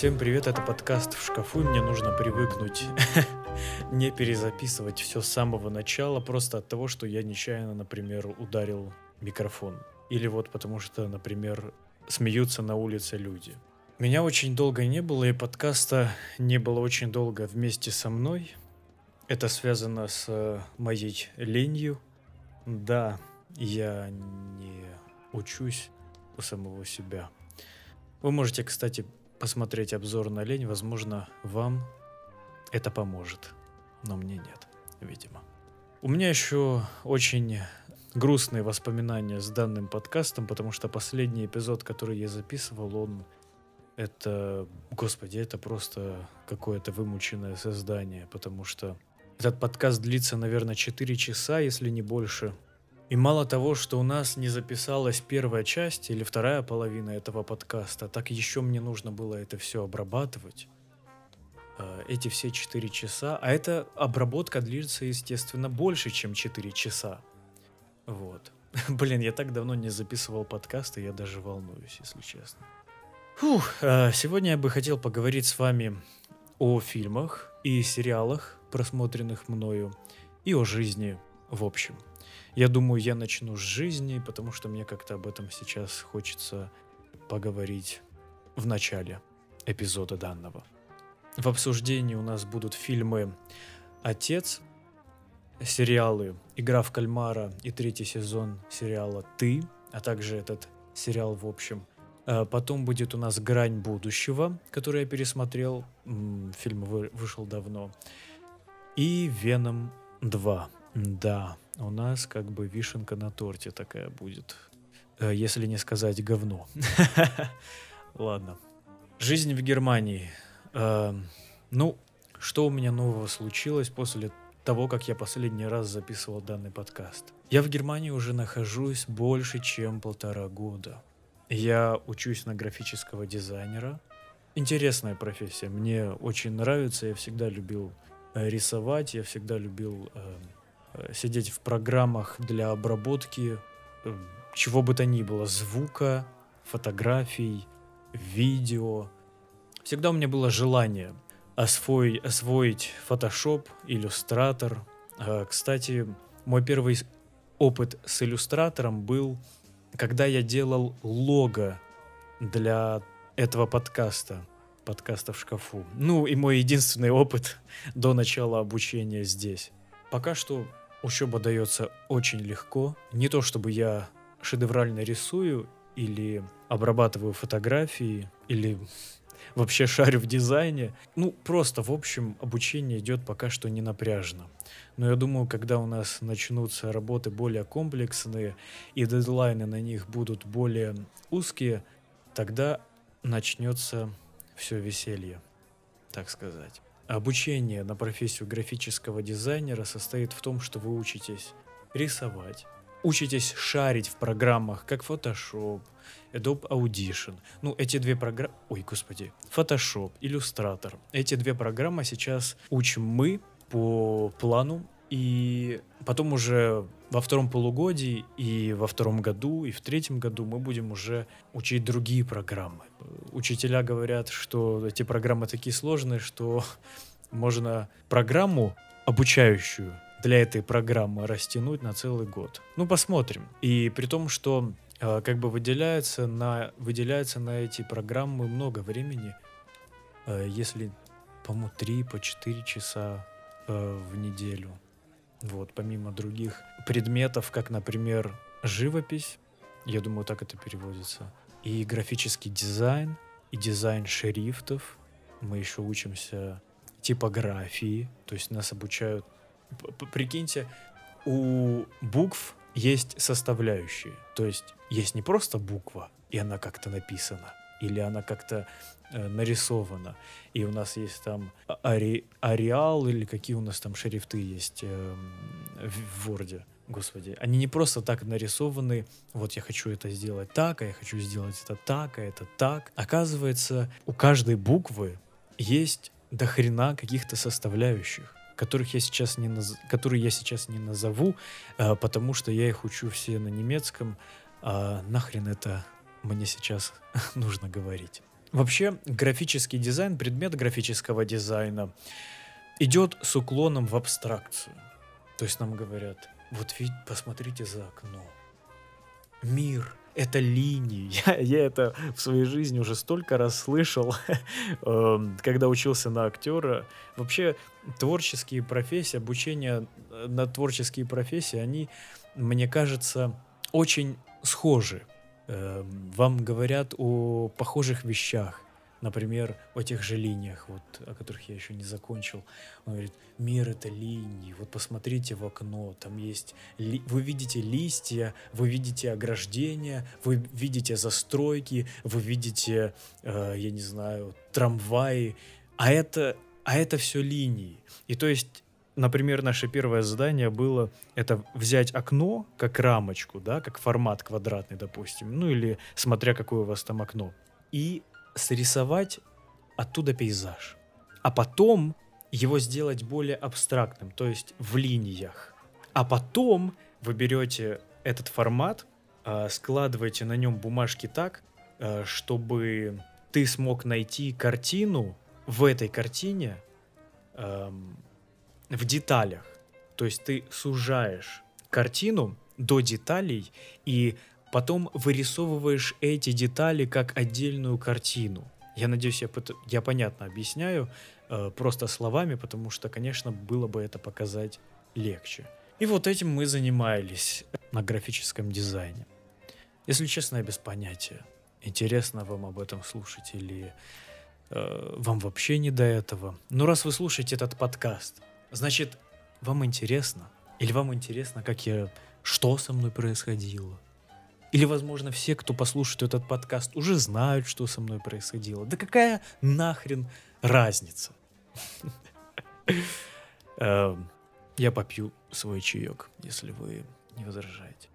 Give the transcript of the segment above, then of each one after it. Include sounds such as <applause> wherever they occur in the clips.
Всем привет, это подкаст в шкафу, мне нужно привыкнуть <laughs> не перезаписывать все с самого начала, просто от того, что я нечаянно, например, ударил микрофон. Или вот потому что, например, смеются на улице люди. Меня очень долго не было, и подкаста не было очень долго вместе со мной. Это связано с э, моей ленью. Да, я не учусь у самого себя. Вы можете, кстати, посмотреть обзор на лень. Возможно, вам это поможет. Но мне нет, видимо. У меня еще очень грустные воспоминания с данным подкастом, потому что последний эпизод, который я записывал, он это, господи, это просто какое-то вымученное создание, потому что этот подкаст длится, наверное, 4 часа, если не больше. И мало того, что у нас не записалась первая часть или вторая половина этого подкаста, так еще мне нужно было это все обрабатывать. А, эти все 4 часа. А эта обработка длится, естественно, больше, чем 4 часа. Вот. <laughs> Блин, я так давно не записывал подкасты, я даже волнуюсь, если честно. Фух, а, сегодня я бы хотел поговорить с вами о фильмах и сериалах, просмотренных мною, и о жизни в общем – я думаю, я начну с жизни, потому что мне как-то об этом сейчас хочется поговорить в начале эпизода данного. В обсуждении у нас будут фильмы «Отец», сериалы «Игра в кальмара» и третий сезон сериала «Ты», а также этот сериал в общем. А потом будет у нас «Грань будущего», который я пересмотрел, фильм вышел давно. И «Веном 2». Да, у нас как бы вишенка на торте такая будет. Э, если не сказать говно. <laughs> Ладно. Жизнь в Германии. Эм, ну, что у меня нового случилось после того, как я последний раз записывал данный подкаст? Я в Германии уже нахожусь больше, чем полтора года. Я учусь на графического дизайнера. Интересная профессия. Мне очень нравится. Я всегда любил э, рисовать. Я всегда любил эм, сидеть в программах для обработки э, чего бы то ни было, звука, фотографий, видео. Всегда у меня было желание освоить, освоить Photoshop, иллюстратор. А, кстати, мой первый опыт с иллюстратором был, когда я делал лого для этого подкаста, подкаста в шкафу. Ну и мой единственный опыт <laughs> до начала обучения здесь. Пока что учеба дается очень легко. Не то чтобы я шедеврально рисую или обрабатываю фотографии, или вообще шарю в дизайне. Ну, просто, в общем, обучение идет пока что не напряжно. Но я думаю, когда у нас начнутся работы более комплексные и дедлайны на них будут более узкие, тогда начнется все веселье, так сказать. Обучение на профессию графического дизайнера состоит в том, что вы учитесь рисовать, учитесь шарить в программах, как Photoshop, Adobe Audition. Ну, эти две программы... Ой, господи. Photoshop, Illustrator. Эти две программы сейчас учим мы по плану, и потом уже во втором полугодии и во втором году, и в третьем году мы будем уже учить другие программы. Учителя говорят, что эти программы такие сложные, что <laughs> можно программу обучающую для этой программы растянуть на целый год. Ну, посмотрим. И при том, что э, как бы выделяется на, выделяется на эти программы много времени, э, если, по-моему, 3 по 4 часа э, в неделю. Вот, помимо других предметов, как, например, живопись, я думаю, так это переводится, и графический дизайн, и дизайн шрифтов. Мы еще учимся типографии, то есть нас обучают... Прикиньте, у букв есть составляющие, то есть есть не просто буква, и она как-то написана, или она как-то э, нарисована, и у нас есть там ари, ареал, или какие у нас там шрифты есть э, в, в Word, господи, они не просто так нарисованы, вот я хочу это сделать так, а я хочу сделать это так, а это так. Оказывается, у каждой буквы есть до хрена каких-то составляющих, которых я сейчас не наз... которые я сейчас не назову, э, потому что я их учу все на немецком, а нахрен это мне сейчас <laughs> нужно говорить. Вообще, графический дизайн, предмет графического дизайна идет с уклоном в абстракцию. То есть нам говорят, вот видите, посмотрите за окно. Мир — это линии. <laughs> Я, я это в своей жизни уже столько раз слышал, <laughs> эм, когда учился на актера. Вообще, творческие профессии, обучение э, на творческие профессии, они, мне кажется, очень схожи. Эм, вам говорят о похожих вещах. Например, о тех же линиях, вот, о которых я еще не закончил. Он говорит, мир это линии, вот посмотрите в окно, там есть, ли... вы видите листья, вы видите ограждения, вы видите застройки, вы видите, э, я не знаю, трамваи, а это, а это все линии. И то есть например, наше первое задание было это взять окно как рамочку, да, как формат квадратный, допустим, ну или смотря какое у вас там окно, и срисовать оттуда пейзаж. А потом его сделать более абстрактным, то есть в линиях. А потом вы берете этот формат, а, складываете на нем бумажки так, а, чтобы ты смог найти картину в этой картине в деталях. То есть ты сужаешь картину до деталей и потом вырисовываешь эти детали как отдельную картину. Я надеюсь, я, я понятно объясняю, э, просто словами, потому что, конечно, было бы это показать легче. И вот этим мы занимались на графическом дизайне. Если честно, я без понятия, интересно вам об этом слушать или э, вам вообще не до этого. Но раз вы слушаете этот подкаст, значит, вам интересно. Или вам интересно, как я, что со мной происходило, или, возможно, все, кто послушает этот подкаст, уже знают, что со мной происходило. Да какая нахрен разница? <laughs> Эм, я попью свой чаек, если вы не возражаете.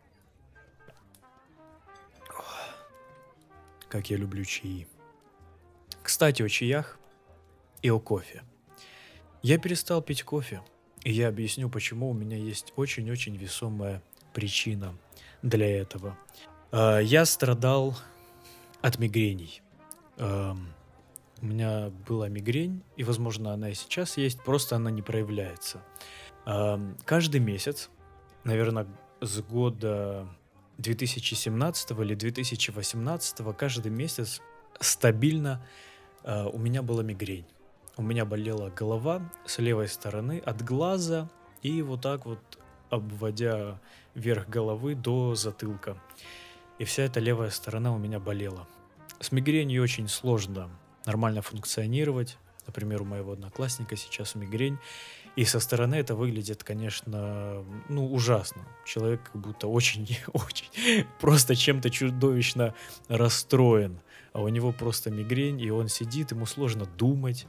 Как я люблю чаи. Кстати, о чаях и о кофе. Я перестал пить кофе, и я объясню, почему у меня есть очень-очень весомая причина для этого. А, я страдал от мигрений. У меня была мигрень, и, возможно, она и сейчас есть, просто она не проявляется. Каждый месяц, наверное, с года 2017 или 2018, каждый месяц стабильно а, у меня была мигрень. У меня болела голова с левой стороны от глаза и вот так вот обводя вверх головы до затылка. И вся эта левая сторона у меня болела. С мигренью очень сложно нормально функционировать. Например, у моего одноклассника сейчас мигрень. И со стороны это выглядит, конечно, ну, ужасно. Человек как будто очень-очень <laughs> просто чем-то чудовищно расстроен. А у него просто мигрень, и он сидит, ему сложно думать,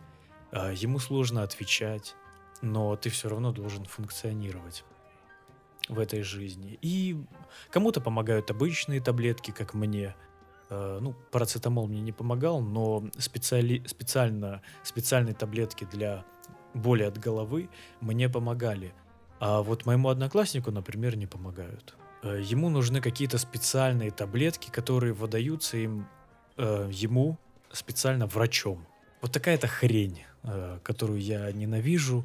ему сложно отвечать. Но ты все равно должен функционировать в этой жизни. И кому-то помогают обычные таблетки, как мне. Э, ну, парацетамол мне не помогал, но специали... специально, специальные таблетки для боли от головы мне помогали. А вот моему однокласснику, например, не помогают. Э, ему нужны какие-то специальные таблетки, которые выдаются им, ему специально врачом. Вот такая-то хрень, которую я ненавижу,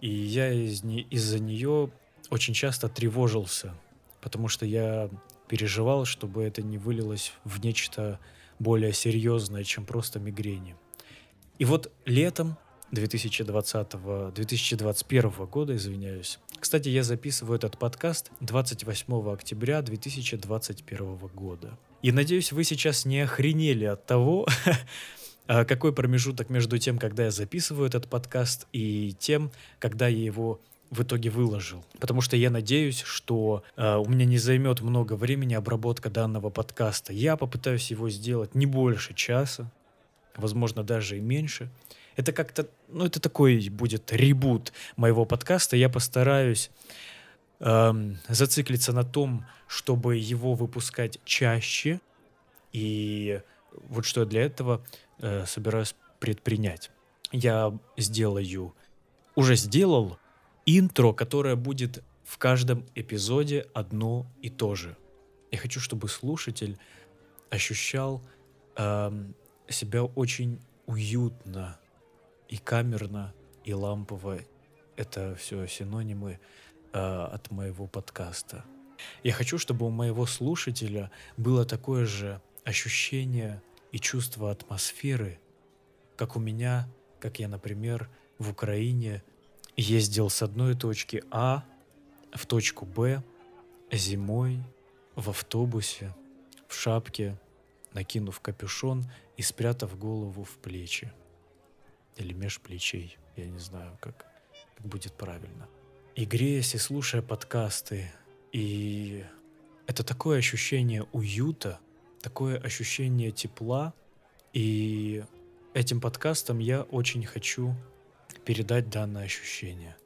и я из из-за нее очень часто тревожился, потому что я переживал, чтобы это не вылилось в нечто более серьезное, чем просто мигрени. И вот летом 2020, 2021 года, извиняюсь. Кстати, я записываю этот подкаст 28 октября 2021 года. И надеюсь, вы сейчас не охренели от того, <laughs> какой промежуток между тем, когда я записываю этот подкаст, и тем, когда я его в итоге выложил. Потому что я надеюсь, что э, у меня не займет много времени обработка данного подкаста. Я попытаюсь его сделать не больше часа, возможно, даже и меньше. Это как-то, ну, это такой будет ребут моего подкаста. Я постараюсь эм, зациклиться на том, чтобы его выпускать чаще. И вот что я для этого э, собираюсь предпринять. Я сделаю, уже сделал интро, которое будет в каждом эпизоде одно и то же. Я хочу, чтобы слушатель ощущал э, себя очень уютно и камерно, и лампово. Это все синонимы э, от моего подкаста. Я хочу, чтобы у моего слушателя было такое же ощущение и чувство атмосферы, как у меня, как я, например, в Украине ездил с одной точки А в точку Б зимой в автобусе, в шапке, накинув капюшон и спрятав голову в плечи. Или меж плечей, я не знаю, как, как будет правильно. И греясь и слушая подкасты, и это такое ощущение уюта, такое ощущение тепла, и этим подкастом я очень хочу передать данное ощущение.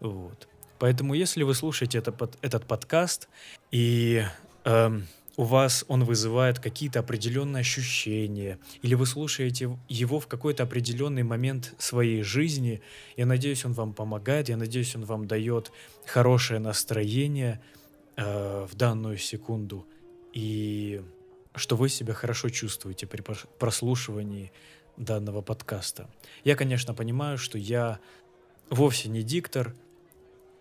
Вот. Поэтому, если вы слушаете это, под, этот подкаст, и эм, у вас он вызывает какие-то определенные ощущения, или вы слушаете его в какой-то определенный момент своей жизни, я надеюсь, он вам помогает, я надеюсь, он вам дает хорошее настроение э, в данную секунду, и что вы себя хорошо чувствуете при прослушивании данного подкаста. Я, конечно, понимаю, что я вовсе не диктор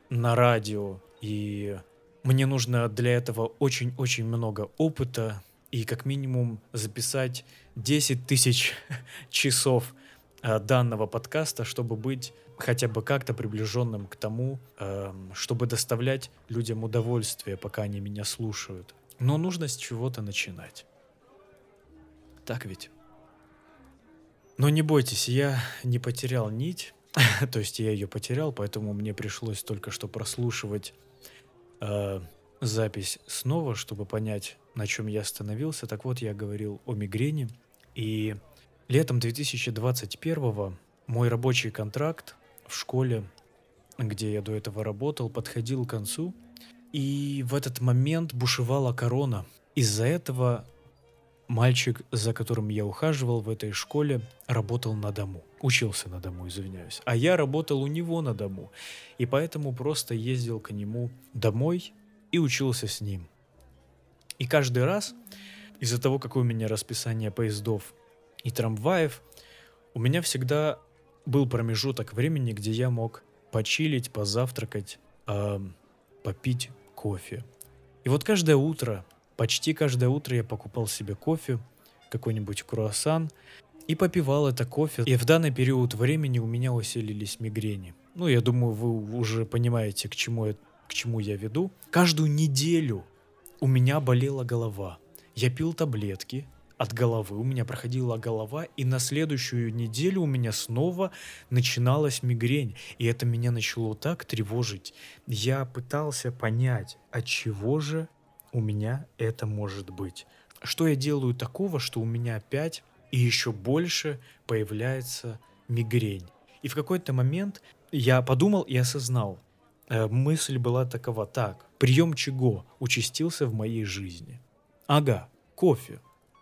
на радио, и мне нужно для этого очень-очень много опыта и как минимум записать 10 тысяч <laughs> часов э, данного подкаста, чтобы быть хотя бы как-то приближенным к тому, эм, чтобы доставлять людям удовольствие, пока они меня слушают. Но нужно с чего-то начинать. Так ведь? Но не бойтесь, я не потерял нить, <laughs> то есть я ее потерял, поэтому мне пришлось только что прослушивать э, запись снова, чтобы понять, на чем я остановился. Так вот, я говорил о мигрени, и летом 2021 мой рабочий контракт в школе, где я до этого работал, подходил к концу, и в этот момент бушевала корона. Из-за этого Мальчик, за которым я ухаживал в этой школе, работал на дому. Учился на дому, извиняюсь. А я работал у него на дому. И поэтому просто ездил к нему домой и учился с ним. И каждый раз, из-за того, какое у меня расписание поездов и трамваев, у меня всегда был промежуток времени, где я мог почилить, позавтракать, э, попить кофе. И вот каждое утро Почти каждое утро я покупал себе кофе, какой-нибудь круассан, и попивал это кофе. И в данный период времени у меня усилились мигрени. Ну, я думаю, вы уже понимаете, к чему, я, к чему я веду. Каждую неделю у меня болела голова. Я пил таблетки от головы, у меня проходила голова, и на следующую неделю у меня снова начиналась мигрень. И это меня начало так тревожить. Я пытался понять, от чего же у меня это может быть? Что я делаю такого, что у меня опять и еще больше появляется мигрень? И в какой-то момент я подумал и осознал, э, мысль была такова, так, прием чего участился в моей жизни? Ага, кофе.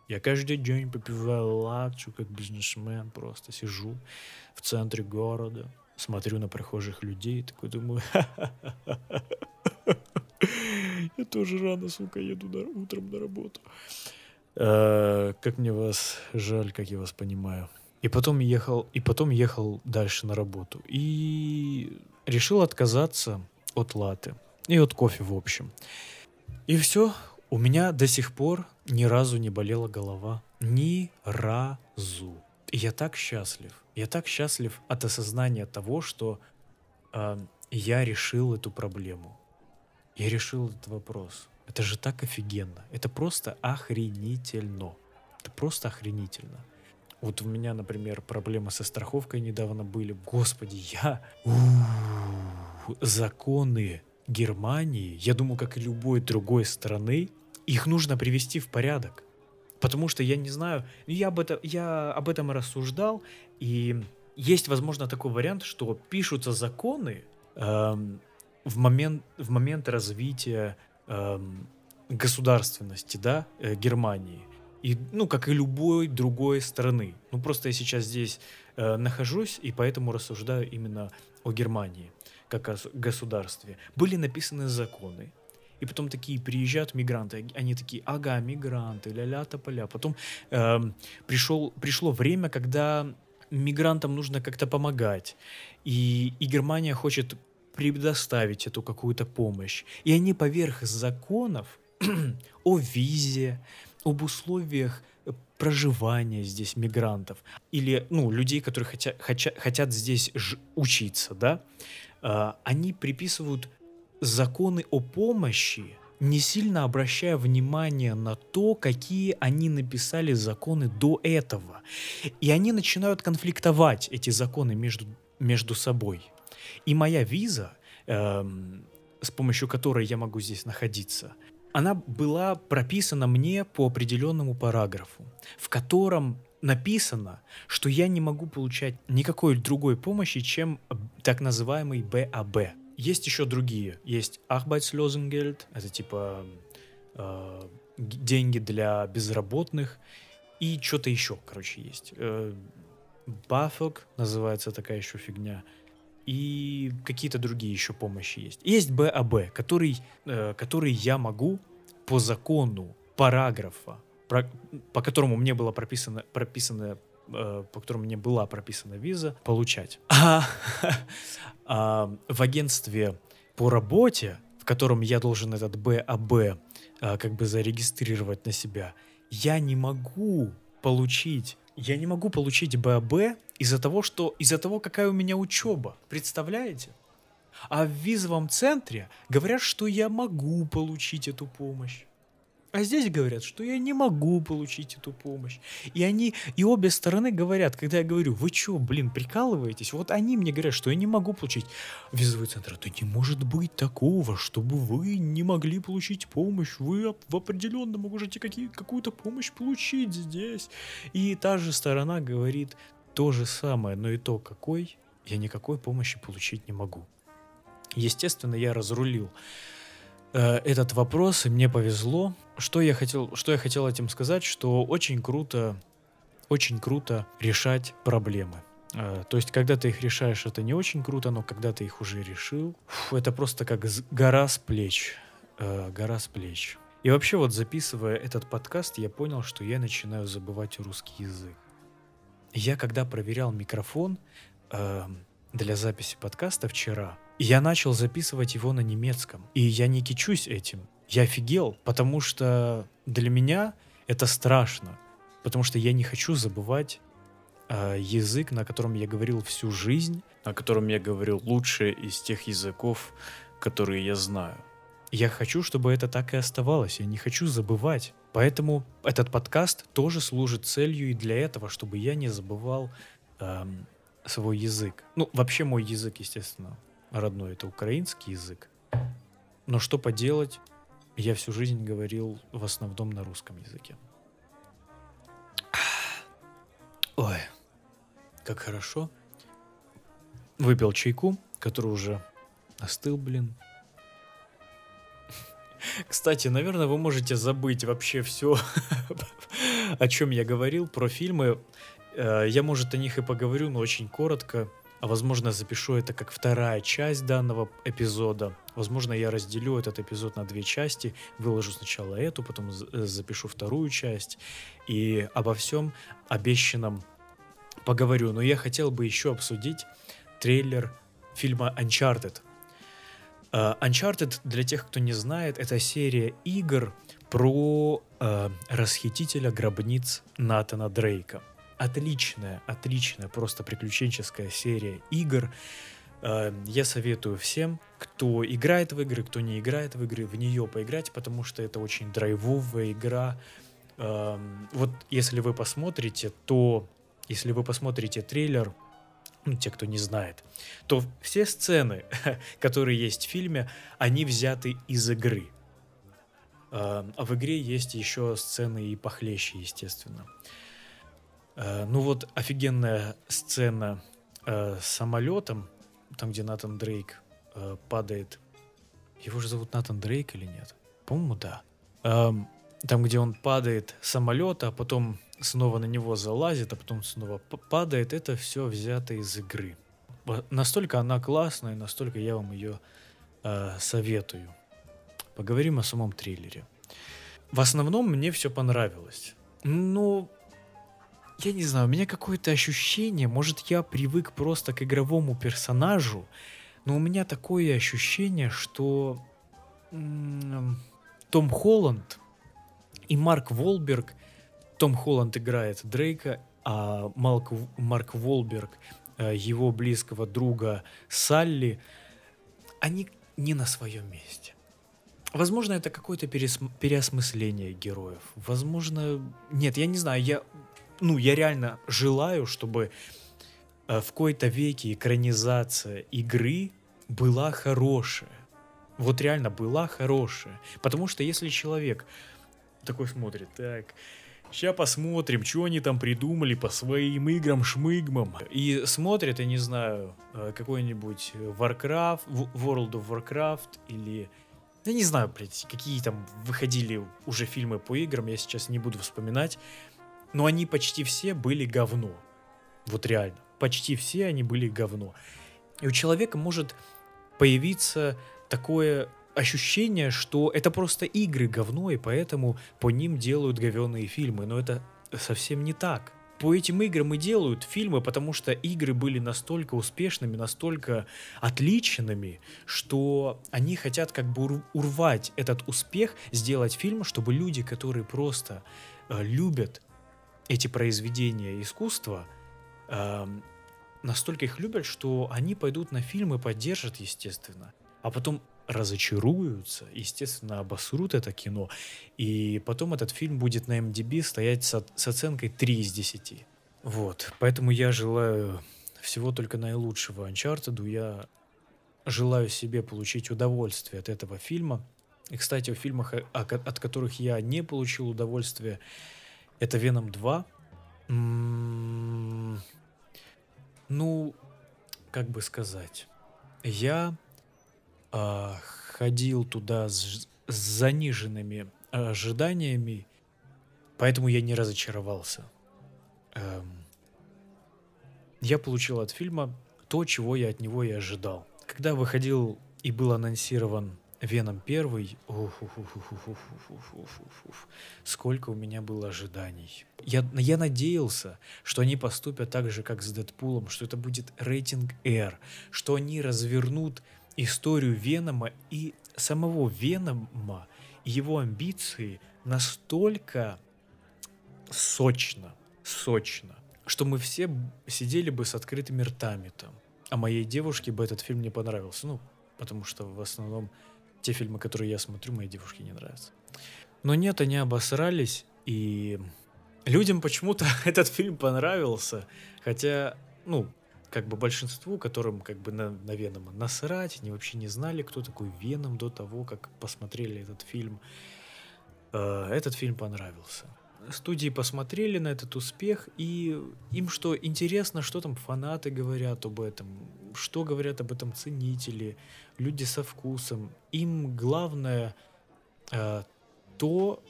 Я каждый день попиваю латчу, как бизнесмен, просто сижу в центре города, смотрю на прохожих людей, такой думаю, Я тоже рано, сука, еду утром на работу. А, как мне вас жаль, как я вас понимаю. И потом ехал, и потом ехал дальше на работу. И решил отказаться от латы и от кофе в общем. И все, у меня до сих пор ни разу не болела голова. Ни разу. И я так счастлив. Я так счастлив от осознания того, что э, я решил эту проблему. Я решил этот вопрос. Это же так офигенно. Это просто охренительно. Это просто охренительно. Вот у меня, например, проблемы со страховкой недавно были. Господи, я... Законы Германии, я думаю, как и любой другой страны, их нужно привести в порядок. Потому что я не знаю, я об, это, я об этом рассуждал, и есть, возможно, такой вариант, что пишутся законы, эм, в момент, в момент развития эм, государственности, да, э, Германии. И, ну, как и любой другой страны. Ну, просто я сейчас здесь э, нахожусь, и поэтому рассуждаю именно о Германии, как о государстве. Были написаны законы, И потом такие приезжают мигранты, они такие, ага, мигранты, ля-ля тополя. Потом э, пришел, пришло время, когда мигрантам нужно как-то помогать. И, и Германия хочет предоставить эту какую-то помощь. И они поверх законов <clears throat> о визе, об условиях проживания здесь мигрантов или ну людей, которые хотя, хотя, хотят здесь ж, учиться, да, э, они приписывают законы о помощи, не сильно обращая внимание на то, какие они написали законы до этого. И они начинают конфликтовать, эти законы, между, между собой. И моя виза, эм, с помощью которой я могу здесь находиться, она была прописана мне по определенному параграфу, в котором написано, что я не могу получать никакой другой помощи, чем так называемый БАБ. Есть еще другие. Есть Arbeitslosengeld, это типа э, деньги для безработных, и что-то еще, короче, есть. Э, BAföG называется такая еще фигня. И какие-то другие еще помощи есть. Есть БАБ, который, э, который я могу по закону параграфа, про, по которому мне было прописано, прописано по которому мне была прописана виза, получать. А, <laughs> а в агентстве по работе, в котором я должен этот БАБ а, как бы зарегистрировать на себя, я не могу получить я не могу получить БАБ из-за того, что из-за того, какая у меня учеба. Представляете? А в визовом центре говорят, что я могу получить эту помощь. А здесь говорят, что я не могу получить эту помощь. И они, и обе стороны говорят, когда я говорю, вы что, блин, прикалываетесь? Вот они мне говорят, что я не могу получить визовый центр. Да не может быть такого, чтобы вы не могли получить помощь. Вы в определенном можете какие, какую-то помощь получить здесь. И та же сторона говорит то же самое, но и то какой, я никакой помощи получить не могу. Естественно, я разрулил э, этот вопрос, и мне повезло. Что я хотел, что я хотел этим сказать, что очень круто, очень круто решать проблемы. Э, то есть, когда ты их решаешь, это не очень круто, но когда ты их уже решил, это просто как гора с плеч. Э, гора с плеч. И вообще вот записывая этот подкаст, я понял, что я начинаю забывать русский язык. Я когда проверял микрофон э, для записи подкаста вчера, я начал записывать его на немецком. И я не кичусь этим. Я офигел, потому что для меня это страшно. Потому что я не хочу забывать э, язык, на котором я говорил всю жизнь, на котором я говорил лучше из тех языков, которые я знаю. Я хочу, чтобы это так и оставалось. Я не хочу забывать. Поэтому этот подкаст тоже служит целью и для этого, чтобы я не забывал эм, свой язык. Ну, вообще мой язык, естественно, родной, это украинский язык. Но что поделать, я всю жизнь говорил в основном на русском языке. Ой, как хорошо. Выпил чайку, который уже остыл, блин. Кстати, наверное, вы можете забыть вообще все, <laughs> о чем я говорил про фильмы. Э, я, может, о них и поговорю, но очень коротко а возможно запишу это как вторая часть данного эпизода. Возможно, я разделю этот эпизод на две части, выложу сначала эту, потом э, запишу вторую часть и обо всем обещанном поговорю. Но я хотел бы еще обсудить трейлер фильма Uncharted. Uh, Uncharted, для тех, кто не знает, это серия игр про uh, расхитителя гробниц Натана Дрейка отличная, отличная, просто приключенческая серия игр. Э, я советую всем, кто играет в игры, кто не играет в игры, в нее поиграть, потому что это очень драйвовая игра. Эм, вот если вы посмотрите, то если вы посмотрите трейлер, ну, те, кто не знает, то все сцены, <laughs> которые есть в фильме, они взяты из игры. Эм, а в игре есть еще сцены и похлеще, естественно. Ну вот офигенная сцена э, с самолетом, там, где Натан Дрейк э, падает. Его же зовут Натан Дрейк или нет? По-моему, да. Эм, там, где он падает с самолета, а потом снова на него залазит, а потом снова падает, это все взято из игры. Настолько она классная, настолько я вам ее э, советую. поговорим о самом трейлере. В основном мне все понравилось. Ну, я не знаю, у меня какое-то ощущение, может, я привык просто к игровому персонажу, но у меня такое ощущение, что том Холланд и Марк Волберг, Том Холланд играет Дрейка, а Марк, Марк Волберг э, его близкого друга Салли, они не на своем месте. Возможно, это какое-то переосмысление героев. Возможно, нет, я не знаю, я, ну, я реально желаю, чтобы э, в какой-то веке экранизация игры была хорошая. Вот реально была хорошая. Потому что если человек такой смотрит, так, сейчас посмотрим, что они там придумали по своим играм-шмыгмам. И смотрит, я не знаю, э, какой-нибудь Warcraft, World of Warcraft или... Я не знаю, блядь, какие там выходили уже фильмы по играм, я сейчас не буду вспоминать. Но они почти все были говно. Вот реально. Почти все они были говно. И у человека может появиться такое ощущение, что это просто игры говно, и поэтому по ним делают говенные фильмы. Но это совсем не так. По этим играм и делают фильмы, потому что игры были настолько успешными, настолько отличными, что они хотят как бы урвать этот успех, сделать фильм, чтобы люди, которые просто э, любят эти произведения искусства, э, настолько их любят, что они пойдут на фильм и поддержат, естественно. А потом разочаруются, естественно, обосрут это кино, и потом этот фильм будет на MDB стоять с, с оценкой 3 из 10. Вот, поэтому я желаю всего только наилучшего Uncharted, я желаю себе получить удовольствие от этого фильма. И, кстати, в фильмах, от которых я не получил удовольствия, это Веном 2. М-м- ну, как бы сказать, я а, ходил туда с, с заниженными ожиданиями, поэтому я не разочаровался. Эм, я получил от фильма то, чего я от него и ожидал. Когда выходил и был анонсирован Веном первый, сколько у меня было ожиданий. Я, я надеялся, что они поступят так же, как с Дэдпулом, что это будет рейтинг R, что они развернут историю Венома и самого Венома, его амбиции настолько сочно, сочно, что мы все сидели бы с открытыми ртами там. А моей девушке бы этот фильм не понравился. Ну, потому что в основном те фильмы, которые я смотрю, моей девушке не нравятся. Но нет, они обосрались, и людям почему-то <laughs> этот фильм понравился. Хотя, ну, как бы большинству, которым как бы на, на Венома насрать, они вообще не знали, кто такой Веном до того, как посмотрели этот фильм. Э, этот фильм понравился. Студии посмотрели на этот успех, и им что интересно, что там фанаты говорят об этом, что говорят об этом ценители, люди со вкусом. Им главное э, то,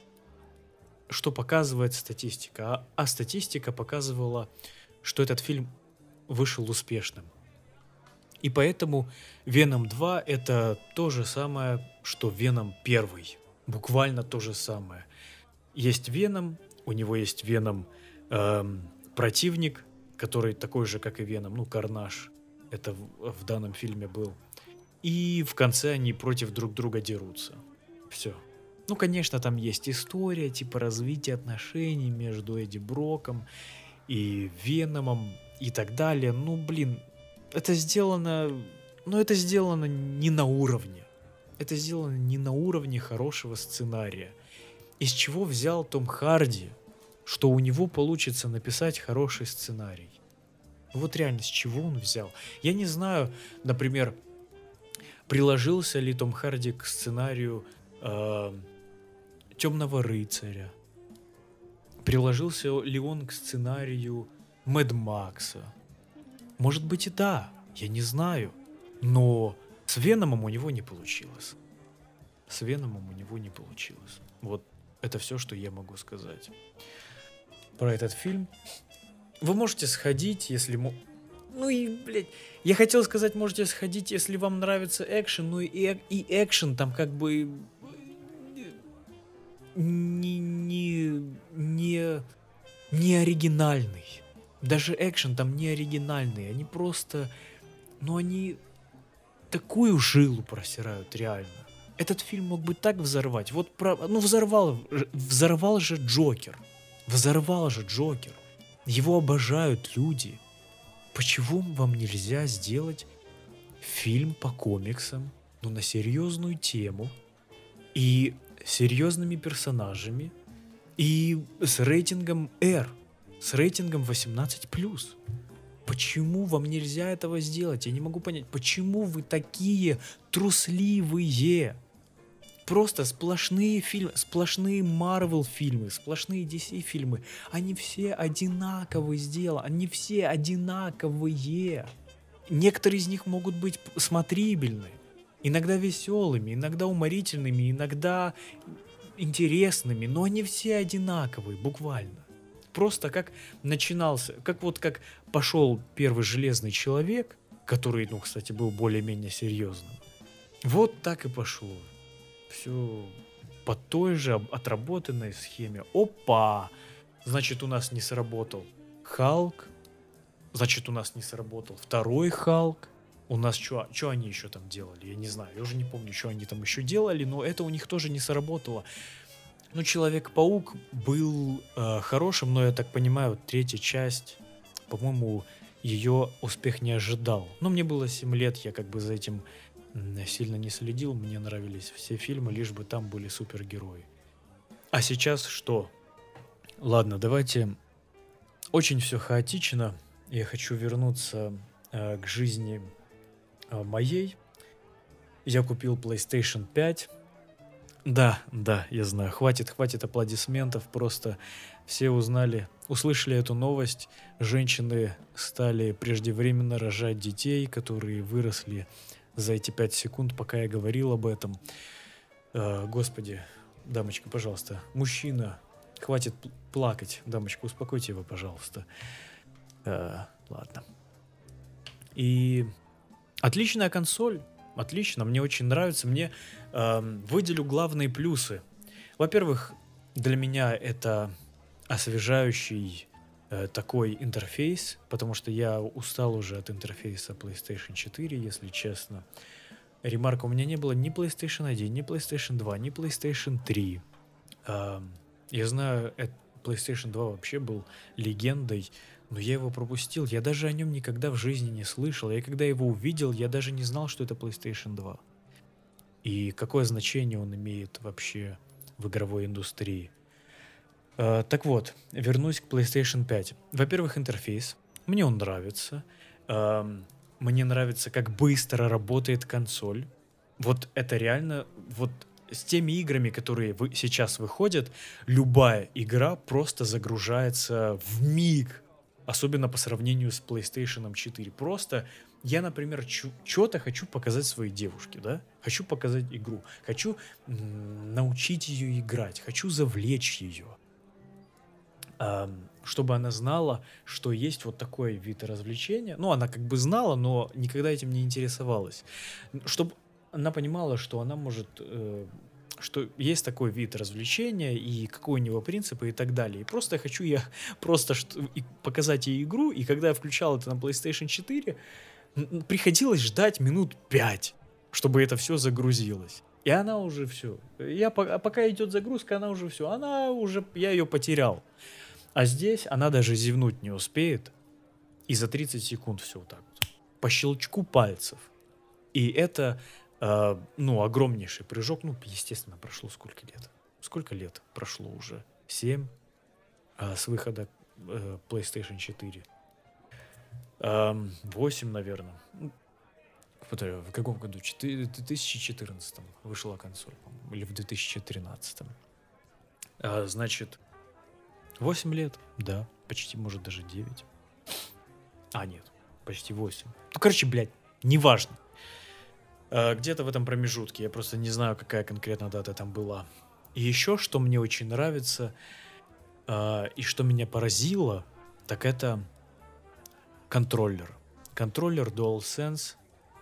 что показывает статистика. А, а статистика показывала, что этот фильм вышел успешным. И поэтому Веном 2 это то же самое, что Веном 1. Буквально то же самое. Есть Веном, у него есть Веном эм, противник, который такой же, как и Веном, ну, Карнаж. Это в, в данном фильме был. И в конце они против друг друга дерутся. Все. Ну, конечно, там есть история, типа развития отношений между Эдди Броком и Веномом и так далее. Ну, блин, это сделано... Ну, это сделано не на уровне. Это сделано не на уровне хорошего сценария. Из чего взял Том Харди, что у него получится написать хороший сценарий? Вот реально, с чего он взял? Я не знаю, например, приложился ли Том Харди к сценарию э, Темного рыцаря. Приложился ли он к сценарию Мэд Макса. Может быть и да, я не знаю. Но с Веномом у него не получилось. С Веномом у него не получилось. Вот это все, что я могу сказать про этот фильм. Вы можете сходить, если... Ну и, блядь, я хотел сказать, можете сходить, если вам нравится экшен, ну и, и экшен там как бы не, не, не, не оригинальный. Даже экшен там не оригинальный. Они просто, ну они такую жилу просирают реально. Этот фильм мог бы так взорвать. Вот, про, ну взорвал, взорвал же Джокер. Взорвал же Джокер. Его обожают люди. Почему вам нельзя сделать фильм по комиксам, ну на серьезную тему и серьезными персонажами и с рейтингом R, с рейтингом 18+. Почему вам нельзя этого сделать? Я не могу понять, почему вы такие трусливые? Просто сплошные фильмы, сплошные Marvel фильмы, сплошные DC фильмы. Они все одинаковые сделаны, они все одинаковые. Некоторые из них могут быть смотрибельны, иногда веселыми, иногда уморительными, иногда интересными, но они все одинаковые, буквально. Просто как начинался, как вот как пошел первый Железный Человек, который, ну, кстати, был более-менее серьезным. Вот так и пошло все по той же отработанной схеме. Опа! Значит, у нас не сработал Халк. Значит, у нас не сработал второй Халк. У нас что что они еще там делали? Я не знаю. Я уже не помню, что они там еще делали, но это у них тоже не сработало. Ну, Человек-паук был э, хорошим, но я так понимаю, третья часть, по-моему, ее успех не ожидал. Но мне было 7 лет, я как бы за этим сильно не следил, мне нравились все фильмы, лишь бы там были супергерои. А сейчас что? Ладно, давайте. Очень все хаотично. Я хочу вернуться э, к жизни э, моей. Я купил PlayStation 5. Да, да, я знаю. Хватит, хватит аплодисментов. Просто все узнали, услышали эту новость. Женщины стали преждевременно рожать детей, которые выросли за эти пять секунд, пока я говорил об этом. Э, господи, дамочка, пожалуйста, мужчина, хватит плакать, дамочка, успокойте его, пожалуйста. Э, ладно. И отличная консоль, отлично, мне очень нравится, мне э, выделю главные плюсы. Во-первых, для меня это освежающий э, такой интерфейс, потому что я устал уже от интерфейса PlayStation 4, если честно. Ремарка, у меня не было ни PlayStation 1, ни PlayStation 2, ни PlayStation 3. Э, я знаю, PlayStation 2 вообще был легендой, но я его пропустил. Я даже о нем никогда в жизни не слышал. Я когда его увидел, я даже не знал, что это PlayStation 2. И какое значение он имеет вообще в игровой индустрии. Uh, так вот, вернусь к PlayStation 5. Во-первых, интерфейс. Мне он нравится. Uh, мне нравится, как быстро работает консоль. Вот это реально, вот с теми играми, которые вы, сейчас выходят, любая игра просто загружается в миг. Особенно по сравнению с PlayStation 4. Просто я, например, что-то хочу показать своей девушке, да? Хочу показать игру. Хочу научить ее играть. Хочу завлечь ее чтобы она знала, что есть вот такой вид развлечения. Ну, она как бы знала, но никогда этим не интересовалась. Чтобы она понимала, что она может, э, что есть такой вид развлечения и какой у него принципы и так далее. И просто хочу я <laughs> просто показать ей игру, и когда я включал это на PlayStation 4, приходилось ждать минут 5, чтобы это все загрузилось. И она уже все. Я, пока идет загрузка, она уже все. Она уже, я ее потерял. А здесь она даже зевнуть не успеет, и за 30 секунд все вот так вот, по щелчку пальцев. И это, э, ну, огромнейший прыжок. Ну, естественно, прошло сколько лет? Сколько лет прошло уже? 7 э, с выхода э, PlayStation 4. Э, 8, наверное. Ну, в каком году? В 2014 вышла консоль, или в 2013. А, значит, 8 лет, да, почти, может, даже 9. А, нет, почти 8. Ну, короче, блядь, неважно. А, где-то в этом промежутке, я просто не знаю, какая конкретно дата там была. И еще, что мне очень нравится, а, и что меня поразило, так это контроллер. Контроллер DualSense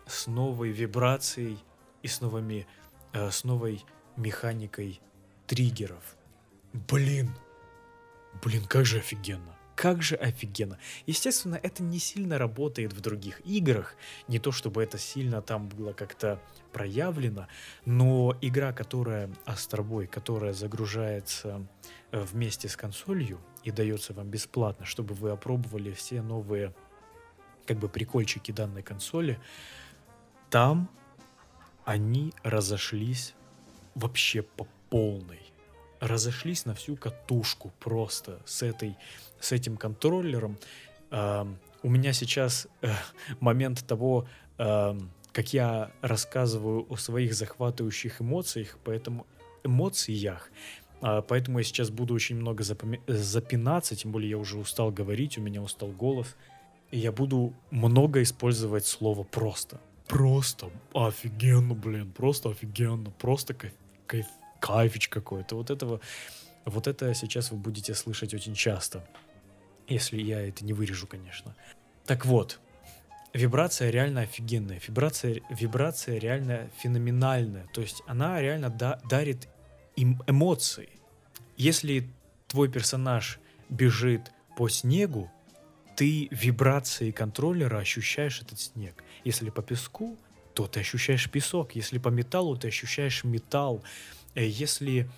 с новой вибрацией и с новыми, э, с новой механикой триггеров блин, блин, как же офигенно. Как же офигенно. Естественно, это не сильно работает в других играх. Не то, чтобы это сильно там было как-то проявлено, но игра, которая Астробой, которая загружается э, вместе с консолью и дается вам бесплатно, чтобы вы опробовали все новые как бы прикольчики данной консоли, там они разошлись вообще по полной. Разошлись на всю катушку просто с, этой, с этим контроллером. Э, у меня сейчас э, момент того, э, как я рассказываю о своих захватывающих эмоциях, поэтому эмоциях. А, поэтому я сейчас буду очень много запоми- запинаться, тем более я уже устал говорить, у меня устал голос. И я буду много использовать слово просто. Просто офигенно, блин, просто офигенно, просто кайф, кайф, кайфич какой-то. Вот этого, вот это сейчас вы будете слышать очень часто. Если я это не вырежу, конечно. Так вот, вибрация реально офигенная, вибрация, вибрация реально феноменальная. То есть она реально да, дарит им эмоции. Если твой персонаж бежит по снегу, ты вибрации контроллера ощущаешь этот снег. Если по песку, то ты ощущаешь песок. Если по металлу, ты ощущаешь металл. Э, если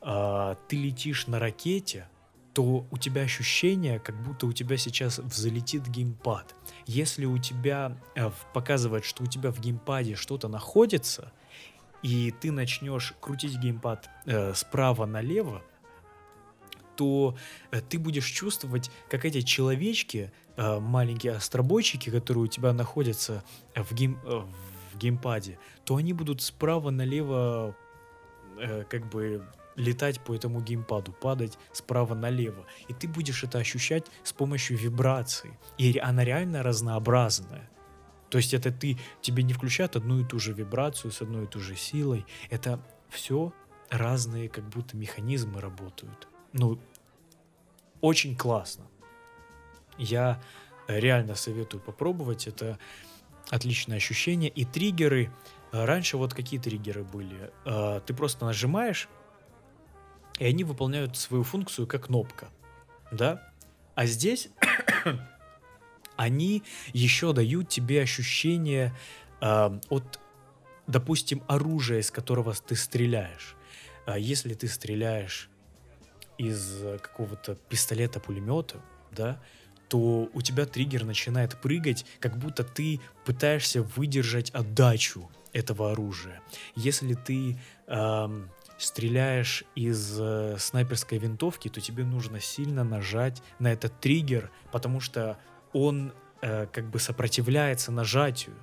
э, ты летишь на ракете, то у тебя ощущение, как будто у тебя сейчас взлетит геймпад. Если у тебя э, показывает, что у тебя в геймпаде что-то находится, и ты начнешь крутить геймпад э, справа налево, то э, ты будешь чувствовать, как эти человечки, э, маленькие астробойчики, которые у тебя находятся в, гейм, в геймпаде, то они будут справа налево э, как бы летать по этому геймпаду, падать справа налево. И ты будешь это ощущать с помощью вибрации. И она реально разнообразная. То есть это ты, тебе не включают одну и ту же вибрацию с одной и ту же силой. Это все разные как будто механизмы работают. Ну, очень классно. Я реально советую попробовать. Это отличное ощущение. И триггеры. Раньше вот какие триггеры были? А, ты просто нажимаешь, и они выполняют свою функцию как кнопка, да? А здесь <coughs> они еще дают тебе ощущение э, от, допустим, оружия, из которого ты стреляешь. А если ты стреляешь из какого-то пистолета-пулемета, да, то у тебя триггер начинает прыгать, как будто ты пытаешься выдержать отдачу этого оружия. Если ты э, стреляешь из э, снайперской винтовки, то тебе нужно сильно нажать на этот триггер, потому что он э, как бы сопротивляется нажатию,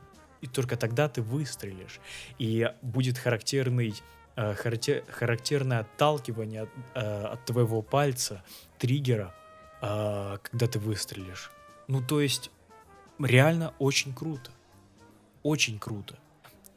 и только тогда ты выстрелишь. И будет характерный э, характер, характерное отталкивание от, э, от твоего пальца, триггера, э, когда ты выстрелишь. Ну, то есть, реально очень круто. Очень круто.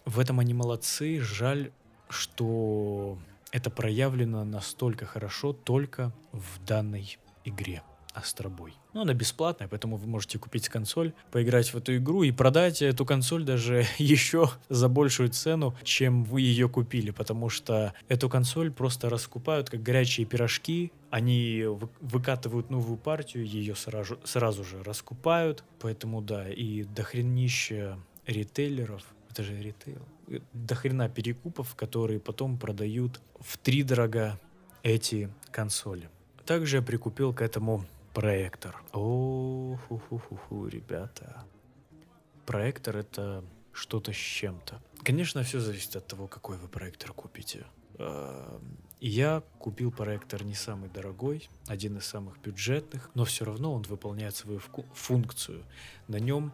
В этом они молодцы. Жаль, что это проявлено настолько хорошо только в данной игре. Астробой. Но она бесплатная, поэтому вы можете купить консоль, поиграть в эту игру и продать эту консоль даже <laughs> еще за большую цену, чем вы ее купили, потому что эту консоль просто раскупают как горячие пирожки, они выкатывают новую партию, ее сразу, сразу же раскупают, поэтому да, и дохренища ритейлеров, это же ритейл, до хрена перекупов, которые потом продают в три дорога эти консоли. Также я прикупил к этому проектор. О, ху ху ху ху ребята. Проектор это что-то с чем-то. Конечно, все зависит от того, какой вы проектор купите. Я купил проектор не самый дорогой, один из самых бюджетных, но все равно он выполняет свою функцию. На нем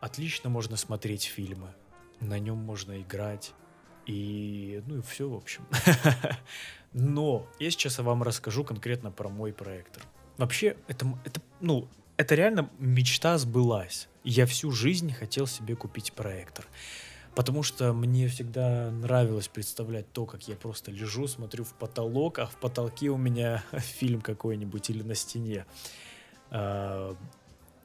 отлично можно смотреть фильмы, на нем можно играть. И, ну и все, в общем. <laughs> Но я сейчас вам расскажу конкретно про мой проектор. Вообще, это, это, ну, это реально мечта сбылась. Я всю жизнь хотел себе купить проектор. Потому что мне всегда нравилось представлять то, как я просто лежу, смотрю в потолок, а в потолке у меня <laughs> фильм какой-нибудь или на стене. А,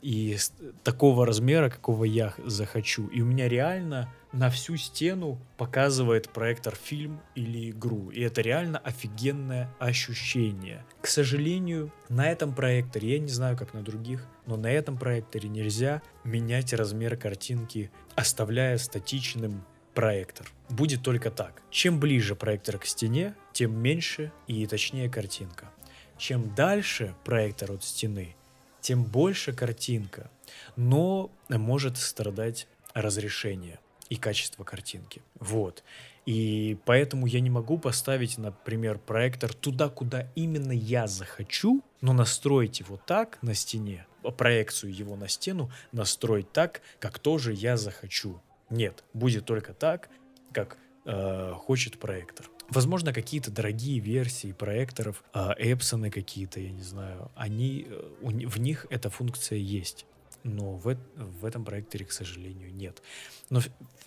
и такого размера, какого я захочу. И у меня реально на всю стену показывает проектор фильм или игру. И это реально офигенное ощущение. К сожалению, на этом проекторе, я не знаю, как на других, но на этом проекторе нельзя менять размер картинки, оставляя статичным проектор. Будет только так. Чем ближе проектор к стене, тем меньше и точнее картинка. Чем дальше проектор от стены, тем больше картинка, но может страдать разрешение и качество картинки. Вот. И поэтому я не могу поставить, например, проектор туда, куда именно я захочу, но настроить его так на стене, проекцию его на стену настроить так, как тоже я захочу. Нет, будет только так, как э, хочет проектор. Возможно, какие-то дорогие версии проекторов, э, Эпсоны какие-то, я не знаю, они, э, у, в них эта функция есть. Но в, в этом проекторе, к сожалению, нет. Но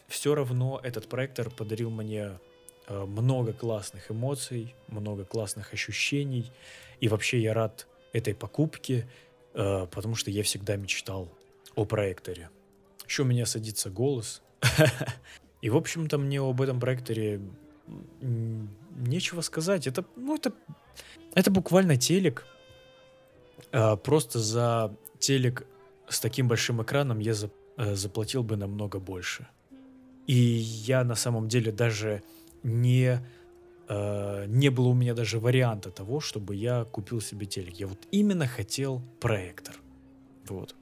все равно этот проектор подарил мне э, много классных эмоций, много классных ощущений. И вообще я рад этой покупке, э, потому что я всегда мечтал о проекторе. Еще у меня садится голос, <laughs> и, в общем-то, мне об этом проекторе нечего сказать. Это, ну, это, это буквально телек. А, просто за телек с таким большим экраном я за, э, заплатил бы намного больше. И я на самом деле даже не э, не было у меня даже варианта того, чтобы я купил себе телек. Я вот именно хотел проектор. Вот.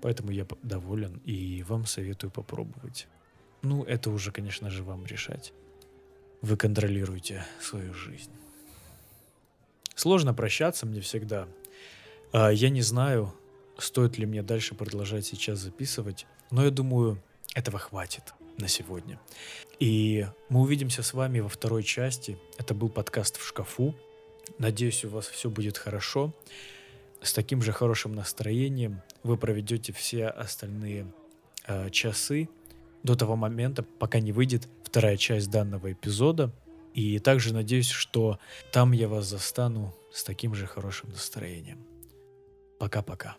Поэтому я доволен и вам советую попробовать. Ну, это уже, конечно же, вам решать. Вы контролируете свою жизнь. Сложно прощаться мне всегда. А, я не знаю, стоит ли мне дальше продолжать сейчас записывать, но я думаю, этого хватит на сегодня. И мы увидимся с вами во второй части. Это был подкаст в шкафу. Надеюсь, у вас все будет хорошо с таким же хорошим настроением вы проведете все остальные э, часы до того момента, пока не выйдет вторая часть данного эпизода. И также надеюсь, что там я вас застану с таким же хорошим настроением. Пока-пока.